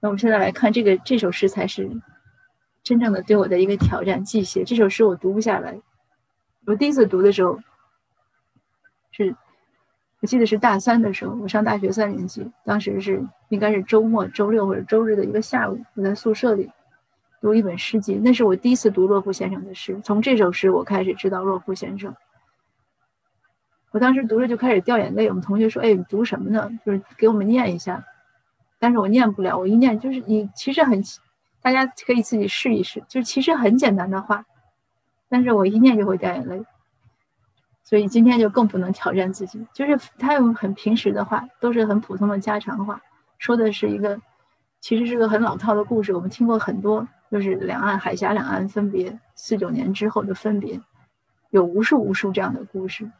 那我们现在来看这个这首诗，才是真正的对我的一个挑战。记写这首诗我读不下来。我第一次读的时候，是我记得是大三的时候，我上大学三年级，当时是应该是周末、周六或者周日的一个下午，我在宿舍里读一本诗集，那是我第一次读洛夫先生的诗。从这首诗，我开始知道洛夫先生。我当时读着就开始掉眼泪。我们同学说：“哎，你读什么呢？就是给我们念一下。”但是我念不了。我一念就是你，其实很，大家可以自己试一试。就其实很简单的话，但是我一念就会掉眼泪。所以今天就更不能挑战自己。就是他用很平时的话，都是很普通的家常话，说的是一个，其实是个很老套的故事。我们听过很多，就是两岸海峡两岸分别，四九年之后的分别，有无数无数这样的故事。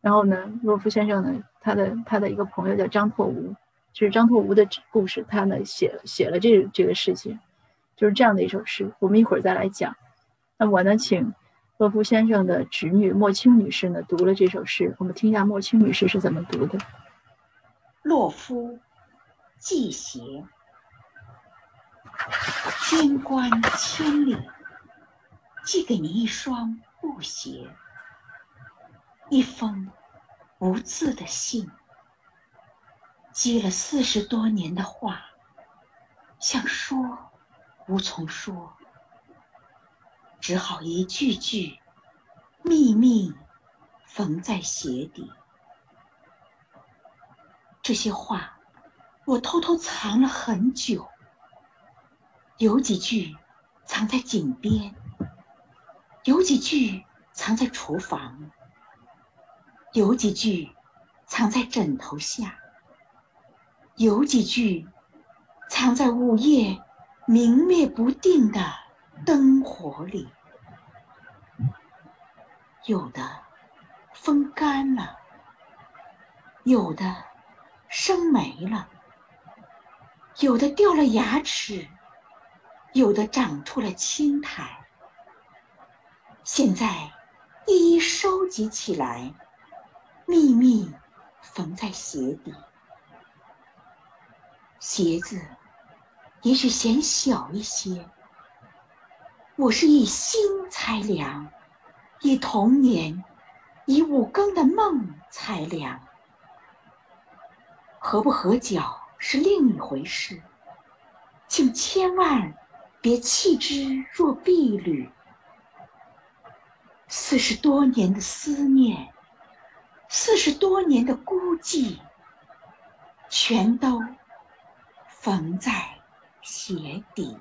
然后呢，洛夫先生呢，他的他的一个朋友叫张拓吾，就是张拓无的故事，他呢写写了这这个事情，就是这样的一首诗。我们一会儿再来讲。那我呢，请洛夫先生的侄女莫青女士呢读了这首诗，我们听一下莫青女士是怎么读的。洛夫，寄鞋，监关千里，寄给你一双布鞋。一封无字的信，积了四十多年的话，想说无从说，只好一句句秘密缝在鞋底。这些话我偷偷藏了很久，有几句藏在井边，有几句藏在厨房。有几句藏在枕头下，有几句藏在午夜明灭不定的灯火里，有的风干了，有的生霉了，有的掉了牙齿，有的长出了青苔。现在一一收集起来。秘密缝在鞋底，鞋子也许显小一些。我是以心裁量，以童年，以五更的梦裁量。合不合脚是另一回事，请千万别弃之若敝履。四十多年的思念。四十多年的孤寂，全都缝在鞋底。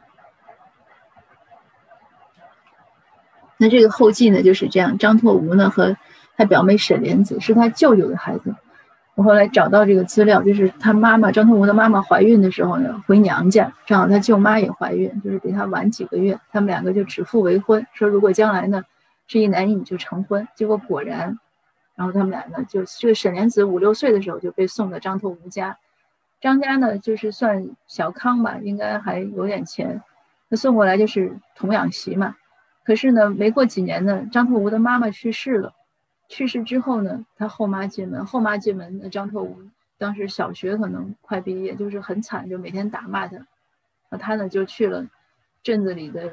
那这个后记呢，就是这样。张拓吾呢和他表妹沈莲子是他舅舅的孩子。我后来找到这个资料，就是他妈妈张拓吾的妈妈怀孕的时候呢，回娘家，正好他舅妈也怀孕，就是比他晚几个月。他们两个就指腹为婚，说如果将来呢是一男一女就成婚。结果果然。然后他们俩呢，就这个沈莲子五六岁的时候就被送到张拓吾家，张家呢就是算小康吧，应该还有点钱，他送过来就是童养媳嘛。可是呢，没过几年呢，张拓无的妈妈去世了，去世之后呢，他后妈进门，后妈进门，那张拓无当时小学可能快毕业，就是很惨，就每天打骂他，那他呢就去了镇子里的，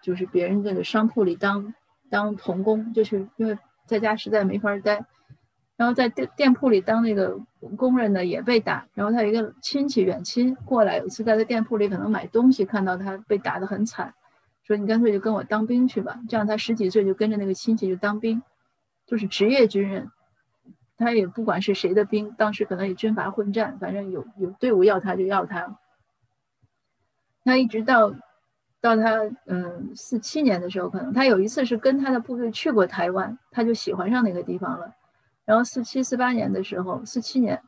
就是别人这个商铺里当当童工，就是因为。在家实在没法待，然后在店店铺里当那个工人呢也被打。然后他有一个亲戚远亲过来，有一次在他店铺里可能买东西，看到他被打得很惨，说你干脆就跟我当兵去吧。这样他十几岁就跟着那个亲戚就当兵，就是职业军人。他也不管是谁的兵，当时可能也军阀混战，反正有有队伍要他就要他。他一直到。到他嗯四七年的时候，可能他有一次是跟他的部队去过台湾，他就喜欢上那个地方了。然后四七四八年的时候，四七年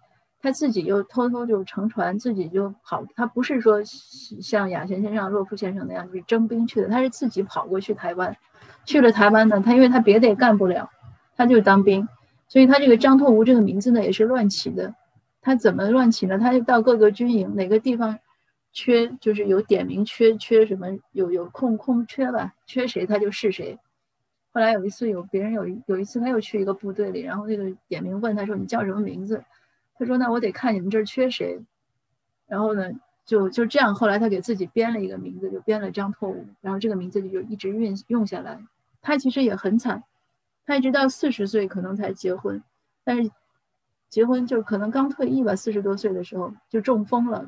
他自己又偷偷就乘船自己就跑，他不是说像雅贤先生、洛夫先生那样就是征兵去的，他是自己跑过去台湾。去了台湾呢，他因为他别的也干不了，他就当兵。所以他这个张拓吾这个名字呢也是乱起的。他怎么乱起呢？他就到各个军营哪个地方。缺就是有点名缺缺什么有有空空缺吧，缺谁他就是谁。后来有一次有别人有有一次他又去一个部队里，然后那个点名问他说你叫什么名字？他说那我得看你们这儿缺谁。然后呢就就这样，后来他给自己编了一个名字，就编了张拓武，然后这个名字就一直运用下来。他其实也很惨，他一直到四十岁可能才结婚，但是结婚就可能刚退役吧，四十多岁的时候就中风了，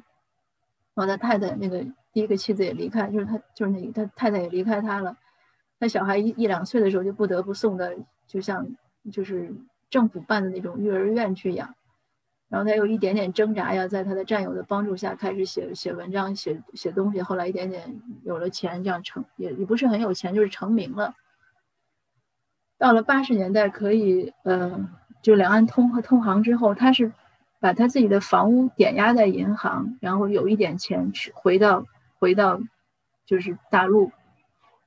然后他太太那个第一个妻子也离开，就是他就是那个他太太也离开他了，他小孩一一两岁的时候就不得不送到就像就是政府办的那种育儿院去养。然后他有一点点挣扎呀，在他的战友的帮助下开始写写文章、写写东西。后来一点点有了钱，这样成也也不是很有钱，就是成名了。到了八十年代，可以呃，就两岸通和通航之后，他是把他自己的房屋点押在银行，然后有一点钱去回到回到就是大陆。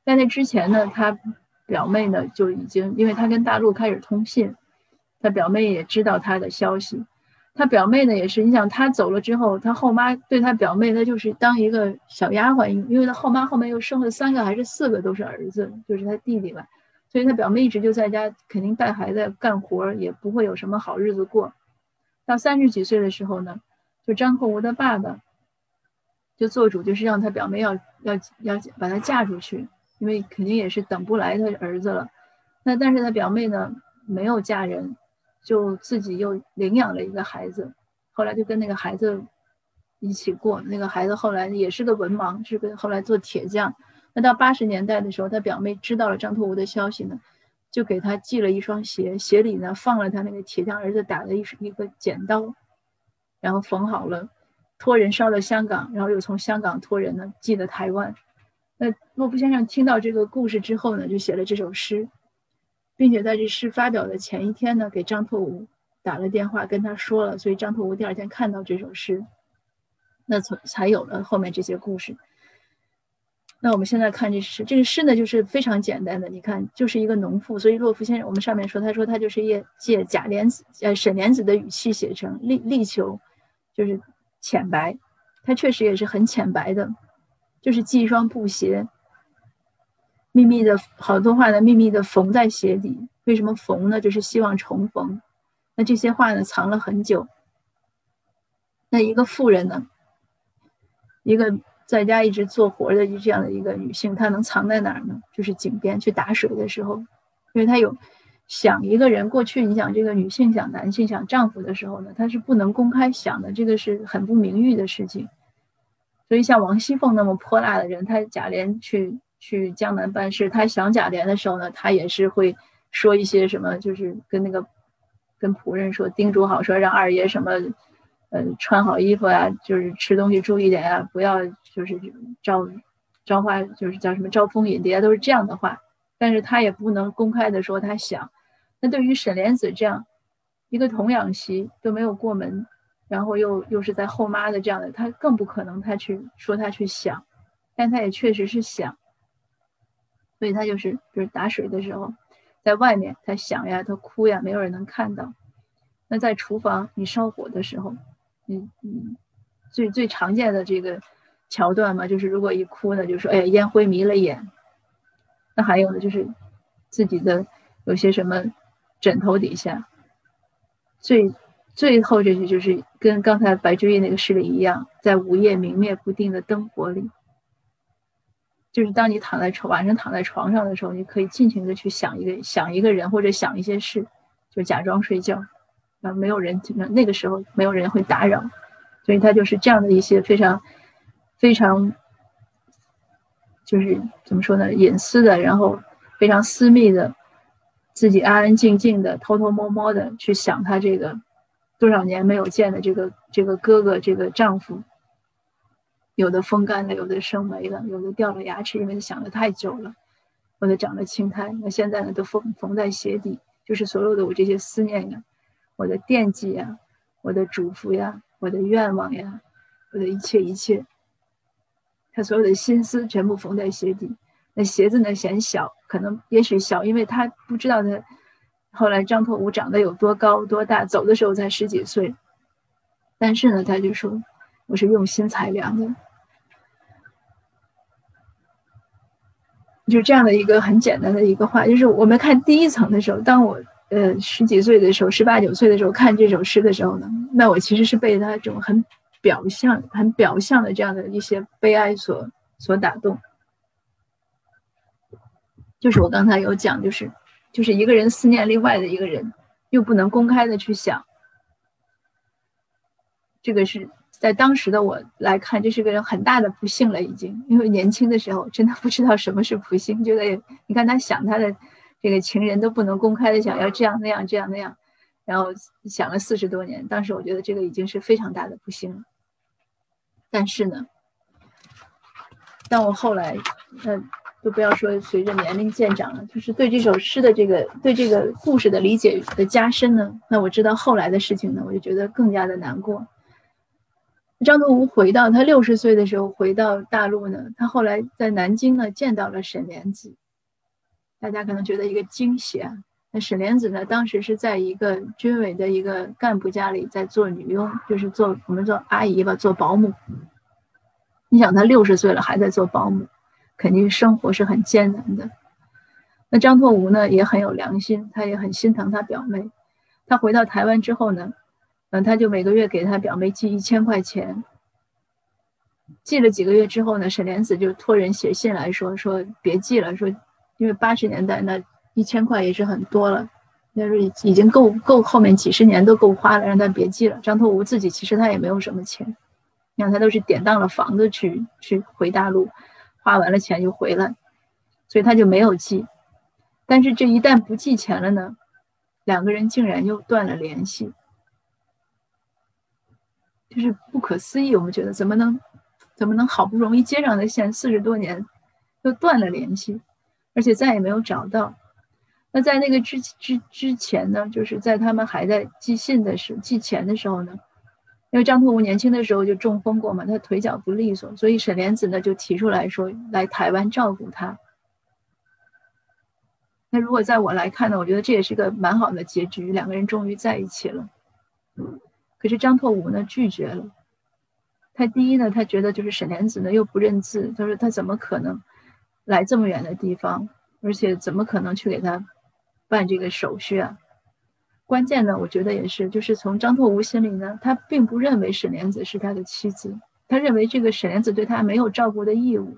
在那之前呢，他表妹呢就已经，因为他跟大陆开始通信，他表妹也知道他的消息。他表妹呢也是，你想他走了之后，他后妈对他表妹，那就是当一个小丫鬟，因为他后妈后面又生了三个还是四个都是儿子，就是他弟弟吧，所以他表妹一直就在家，肯定带孩子干活，也不会有什么好日子过。到三十几岁的时候呢，就张克吾的爸爸就做主，就是让他表妹要要要把她嫁出去，因为肯定也是等不来他儿子了。那但是他表妹呢没有嫁人。就自己又领养了一个孩子，后来就跟那个孩子一起过。那个孩子后来也是个文盲，是跟后来做铁匠。那到八十年代的时候，他表妹知道了张拓吾的消息呢，就给他寄了一双鞋，鞋里呢放了他那个铁匠儿子打的一一个剪刀，然后缝好了，托人捎到香港，然后又从香港托人呢寄到台湾。那洛夫先生听到这个故事之后呢，就写了这首诗。并且在这诗发表的前一天呢，给张拓武打了电话，跟他说了，所以张拓武第二天看到这首诗，那从才有了后面这些故事。那我们现在看这诗，这个诗呢就是非常简单的，你看就是一个农妇，所以洛夫先生我们上面说，他说他就是借借贾莲子呃沈莲子的语气写成，力力求就是浅白，他确实也是很浅白的，就是系一双布鞋。秘密的好多话呢，秘密的缝在鞋底。为什么缝呢？就是希望重逢。那这些话呢，藏了很久。那一个妇人呢，一个在家一直做活的这样的一个女性，她能藏在哪儿呢？就是井边去打水的时候，因为她有想一个人。过去你想这个女性想男性想丈夫的时候呢，她是不能公开想的，这个是很不名誉的事情。所以像王熙凤那么泼辣的人，她贾琏去。去江南办事，他想贾琏的时候呢，他也是会说一些什么，就是跟那个跟仆人说，叮嘱好说，让二爷什么，呃，穿好衣服呀，就是吃东西注意点呀，不要就是招招花，就是叫什么招蜂引蝶，都是这样的话。但是他也不能公开的说他想。那对于沈莲子这样一个童养媳都没有过门，然后又又是在后妈的这样的，他更不可能他去说他去想，但他也确实是想。所以他就是，就是打水的时候，在外面他想呀，他哭呀，没有人能看到。那在厨房你烧火的时候，你你，最最常见的这个桥段嘛，就是如果一哭呢，就说哎呀烟灰迷了眼。那还有呢，就是自己的有些什么枕头底下。最最后这句就是跟刚才白居易那个诗里一样，在午夜明灭不定的灯火里。就是当你躺在床晚上躺在床上的时候，你可以尽情的去想一个想一个人或者想一些事，就假装睡觉，啊，没有人那那个时候没有人会打扰，所以他就是这样的一些非常非常就是怎么说呢，隐私的，然后非常私密的，自己安安静静的偷偷摸摸的去想他这个多少年没有见的这个这个哥哥这个丈夫。有的风干了，有的生霉了，有的掉了牙齿，因为想的太久了；有的长了青苔。那现在呢，都缝缝在鞋底，就是所有的我这些思念呀，我的惦记呀，我的嘱咐呀，我的愿望呀，我的一切一切，他所有的心思全部缝在鞋底。那鞋子呢，显小，可能也许小，因为他不知道他后来张拓武长得有多高多大，走的时候才十几岁。但是呢，他就说我是用心裁量的。就这样的一个很简单的一个话，就是我们看第一层的时候，当我呃十几岁的时候，十八九岁的时候看这首诗的时候呢，那我其实是被他这种很表象、很表象的这样的一些悲哀所所打动。就是我刚才有讲，就是就是一个人思念另外的一个人，又不能公开的去想，这个是在当时的我来看，这是个人很大的不幸了，已经，因为年轻的时候真的不知道什么是不幸，觉得你看他想他的这个情人都不能公开的想要这样那样这样那样，然后想了四十多年，当时我觉得这个已经是非常大的不幸了。但是呢，但我后来，嗯。就不要说随着年龄渐长了，就是对这首诗的这个对这个故事的理解的加深呢。那我知道后来的事情呢，我就觉得更加的难过。张德吴回到他六十岁的时候回到大陆呢，他后来在南京呢见到了沈莲子，大家可能觉得一个惊喜啊。那沈莲子呢，当时是在一个军委的一个干部家里在做女佣，就是做我们做阿姨吧，做保姆。你想他六十岁了还在做保姆。肯定生活是很艰难的。那张拓吴呢也很有良心，他也很心疼他表妹。他回到台湾之后呢，嗯，他就每个月给他表妹寄一千块钱。寄了几个月之后呢，沈莲子就托人写信来说说别寄了，说因为八十年代那一千块也是很多了，那是已经够够后面几十年都够花了，让他别寄了。张拓吴自己其实他也没有什么钱，你看他都是典当了房子去去回大陆。花完了钱就回来，所以他就没有寄。但是这一旦不寄钱了呢，两个人竟然又断了联系，就是不可思议。我们觉得怎么能怎么能好不容易接上的线，四十多年又断了联系，而且再也没有找到。那在那个之之之前呢，就是在他们还在寄信的时寄钱的时候呢。因为张拓武年轻的时候就中风过嘛，他腿脚不利索，所以沈莲子呢就提出来说来台湾照顾他。那如果在我来看呢，我觉得这也是个蛮好的结局，两个人终于在一起了。可是张拓武呢拒绝了。他第一呢，他觉得就是沈莲子呢又不认字，他说他怎么可能来这么远的地方，而且怎么可能去给他办这个手续啊？关键呢，我觉得也是，就是从张拓吴心里呢，他并不认为沈莲子是他的妻子，他认为这个沈莲子对他没有照顾的义务。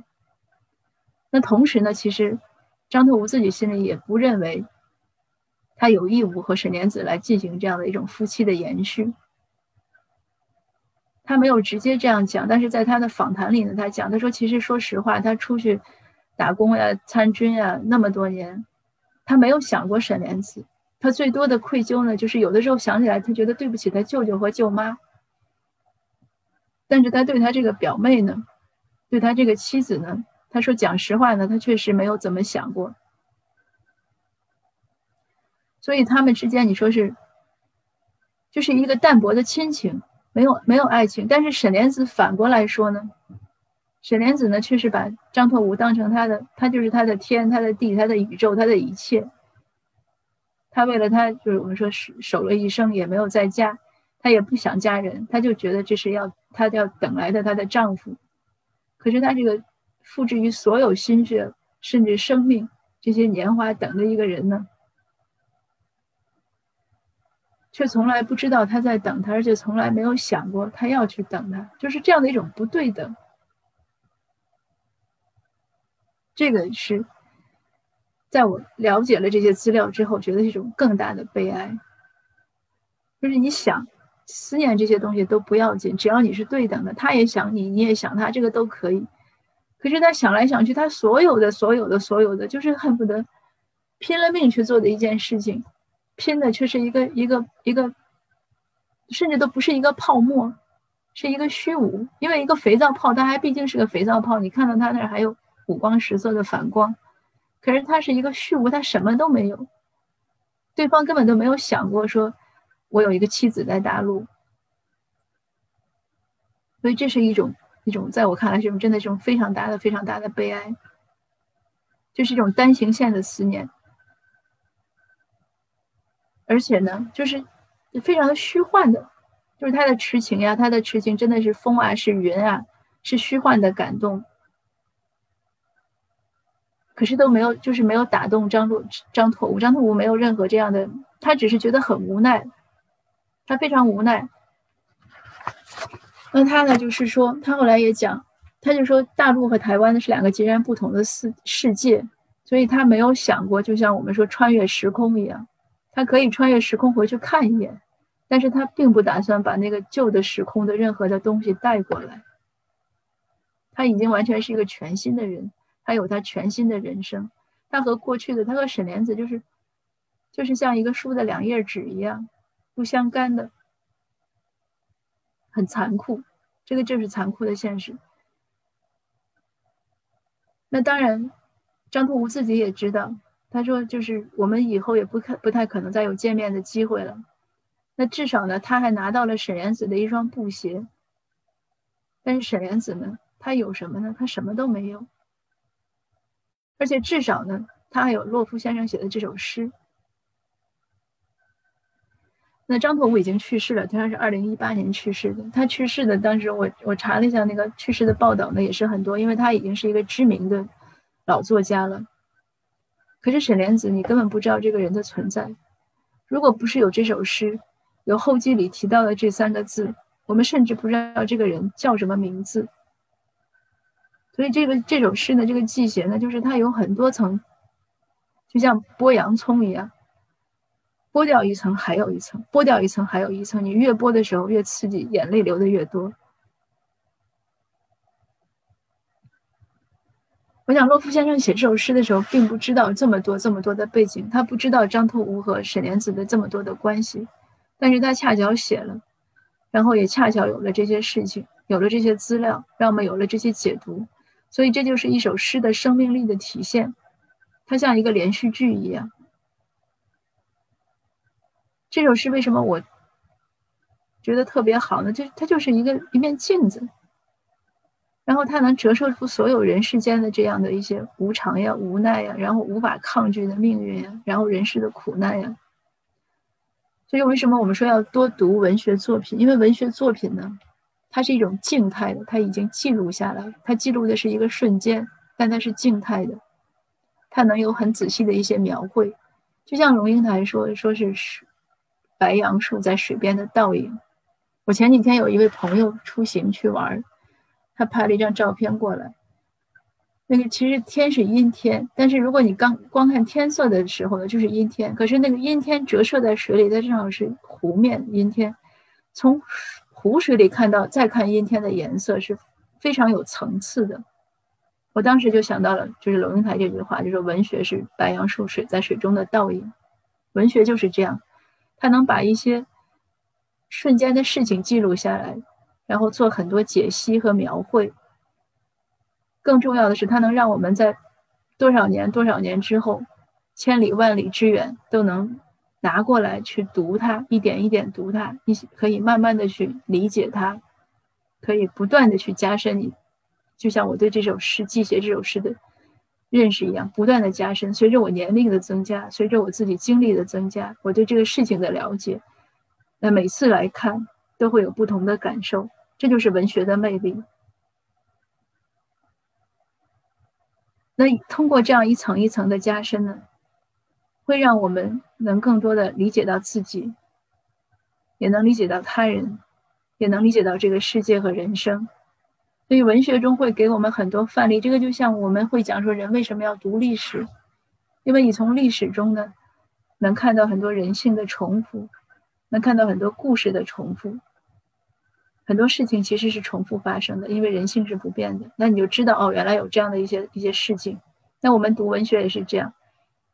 那同时呢，其实张拓吴自己心里也不认为他有义务和沈莲子来进行这样的一种夫妻的延续。他没有直接这样讲，但是在他的访谈里呢，他讲，他说其实说实话，他出去打工呀、参军呀那么多年，他没有想过沈莲子。他最多的愧疚呢，就是有的时候想起来，他觉得对不起他舅舅和舅妈。但是他对他这个表妹呢，对他这个妻子呢，他说讲实话呢，他确实没有怎么想过。所以他们之间，你说是，就是一个淡薄的亲情，没有没有爱情。但是沈莲子反过来说呢，沈莲子呢，却是把张拓武当成他的，他就是他的天，他的地，他的宇宙，他的一切。她为了他，就是我们说守守了一生，也没有再嫁，她也不想嫁人，她就觉得这是要她要等来的她的丈夫。可是她这个付之于所有心血，甚至生命这些年华等的一个人呢，却从来不知道他在等他，而且从来没有想过他要去等他，就是这样的一种不对等。这个是。在我了解了这些资料之后，觉得是一种更大的悲哀。就是你想思念这些东西都不要紧，只要你是对等的，他也想你，你也想他，这个都可以。可是他想来想去，他所有的、所有的、所有的，就是恨不得拼了命去做的一件事情，拼的却是一个一个一个，甚至都不是一个泡沫，是一个虚无。因为一个肥皂泡，它还毕竟是个肥皂泡，你看到它那儿还有五光十色的反光。可是他是一个虚无，他什么都没有，对方根本都没有想过说，我有一个妻子在大陆，所以这是一种一种在我看来是一种真的是种非常大的非常大的悲哀，就是一种单行线的思念，而且呢，就是非常的虚幻的，就是他的痴情呀，他的痴情真的是风啊，是云啊，是虚幻的感动。可是都没有，就是没有打动张拓张拓武，张拓武没有任何这样的，他只是觉得很无奈，他非常无奈。那他呢，就是说，他后来也讲，他就说，大陆和台湾呢是两个截然不同的世世界，所以他没有想过，就像我们说穿越时空一样，他可以穿越时空回去看一眼，但是他并不打算把那个旧的时空的任何的东西带过来。他已经完全是一个全新的人，他有他全新的人生，他和过去的他和沈莲子就是，就是像一个书的两页纸一样，不相干的。很残酷，这个就是残酷的现实。那当然，张图武自己也知道，他说就是我们以后也不可不太可能再有见面的机会了。那至少呢，他还拿到了沈莲子的一双布鞋。但是沈莲子呢，他有什么呢？他什么都没有。而且至少呢，他还有洛夫先生写的这首诗。那张拓武已经去世了，他是二零一八年去世的。他去世的当时，我我查了一下那个去世的报道呢，也是很多，因为他已经是一个知名的老作家了。可是沈莲子，你根本不知道这个人的存在。如果不是有这首诗，有后记里提到的这三个字，我们甚至不知道这个人叫什么名字。所以这个这首诗呢，这个记写呢，就是它有很多层，就像剥洋葱一样。剥掉一层，还有一层；剥掉一层，还有一层。你越剥的时候越刺激，眼泪流的越多。我想，洛夫先生写这首诗的时候，并不知道这么多、这么多的背景，他不知道张拓吾和沈莲子的这么多的关系，但是他恰巧写了，然后也恰巧有了这些事情，有了这些资料，让我们有了这些解读。所以，这就是一首诗的生命力的体现，它像一个连续剧一样。这首诗为什么我觉得特别好呢？就它就是一个一面镜子，然后它能折射出所有人世间的这样的一些无常呀、无奈呀，然后无法抗拒的命运呀，然后人世的苦难呀。所以为什么我们说要多读文学作品？因为文学作品呢，它是一种静态的，它已经记录下来，它记录的是一个瞬间，但它是静态的，它能有很仔细的一些描绘。就像龙应台说，说是。白杨树在水边的倒影。我前几天有一位朋友出行去玩，他拍了一张照片过来。那个其实天是阴天，但是如果你刚光看天色的时候呢，就是阴天。可是那个阴天折射在水里，它正好是湖面阴天。从湖水里看到，再看阴天的颜色是非常有层次的。我当时就想到了，就是龙应台这句话，就说文学是白杨树水在水中的倒影，文学就是这样。它能把一些瞬间的事情记录下来，然后做很多解析和描绘。更重要的是，它能让我们在多少年、多少年之后，千里万里之远都能拿过来去读它，一点一点读它，你可以慢慢的去理解它，可以不断的去加深你，就像我对这首诗记写这首诗的。认识一样，不断的加深。随着我年龄的增加，随着我自己经历的增加，我对这个事情的了解，那每次来看都会有不同的感受。这就是文学的魅力。那通过这样一层一层的加深呢，会让我们能更多的理解到自己，也能理解到他人，也能理解到这个世界和人生。所以文学中会给我们很多范例，这个就像我们会讲说人为什么要读历史，因为你从历史中呢，能看到很多人性的重复，能看到很多故事的重复，很多事情其实是重复发生的，因为人性是不变的。那你就知道哦，原来有这样的一些一些事情。那我们读文学也是这样，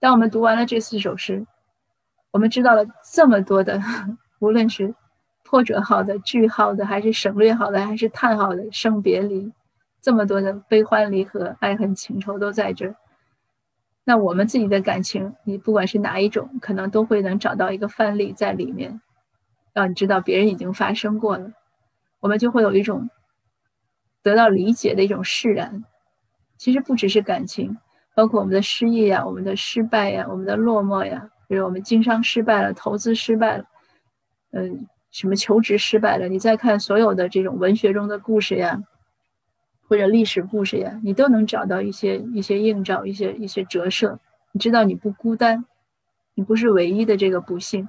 当我们读完了这四首诗，我们知道了这么多的，无论是。破折号的、句号的，还是省略号的，还是叹号的，生别离，这么多的悲欢离合、爱恨情仇都在这儿。那我们自己的感情，你不管是哪一种，可能都会能找到一个范例在里面，让你知道别人已经发生过了，我们就会有一种得到理解的一种释然。其实不只是感情，包括我们的失意呀、我们的失败呀、我们的落寞呀，比如我们经商失败了、投资失败了，嗯。什么求职失败了？你再看所有的这种文学中的故事呀，或者历史故事呀，你都能找到一些一些映照，一些一些折射。你知道你不孤单，你不是唯一的这个不幸，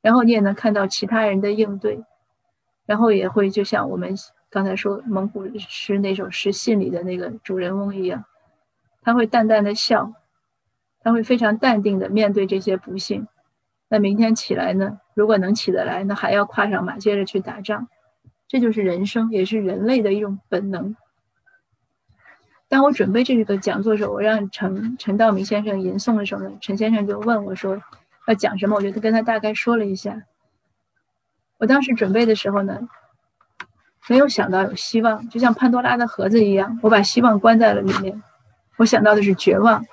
然后你也能看到其他人的应对，然后也会就像我们刚才说蒙古诗那首诗信里的那个主人翁一样，他会淡淡的笑，他会非常淡定的面对这些不幸。那明天起来呢？如果能起得来，那还要跨上马，接着去打仗。这就是人生，也是人类的一种本能。当我准备这个讲座的时候，我让陈陈道明先生吟诵的时候呢，陈先生就问我说要讲什么，我就跟他大概说了一下。我当时准备的时候呢，没有想到有希望，就像潘多拉的盒子一样，我把希望关在了里面。我想到的是绝望，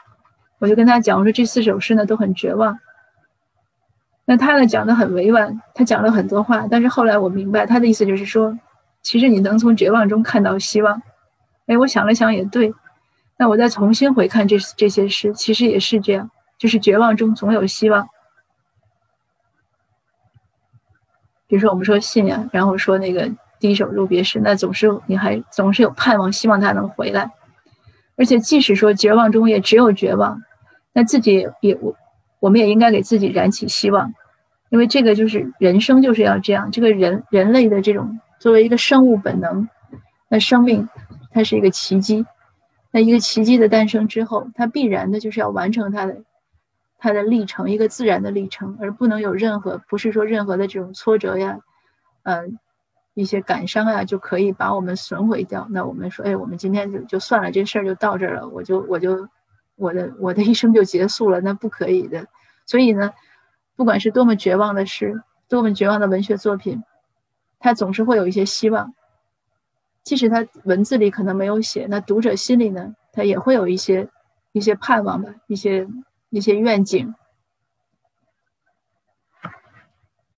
我就跟他讲，我说这四首诗呢都很绝望。那他呢讲的很委婉，他讲了很多话，但是后来我明白他的意思就是说，其实你能从绝望中看到希望。哎，我想了想也对，那我再重新回看这这些诗，其实也是这样，就是绝望中总有希望。比如说我们说信仰，然后说那个第一首入别诗，那总是你还总是有盼望，希望他能回来。而且即使说绝望中也只有绝望，那自己也我。我们也应该给自己燃起希望，因为这个就是人生就是要这样。这个人人类的这种作为一个生物本能，那生命它是一个奇迹。那一个奇迹的诞生之后，它必然的就是要完成它的它的历程，一个自然的历程，而不能有任何不是说任何的这种挫折呀，嗯，一些感伤啊，就可以把我们损毁掉。那我们说，哎，我们今天就就算了，这事儿就到这儿了，我就我就。我的我的一生就结束了，那不可以的。所以呢，不管是多么绝望的事，多么绝望的文学作品，它总是会有一些希望。即使它文字里可能没有写，那读者心里呢，他也会有一些一些盼望吧一些一些愿景。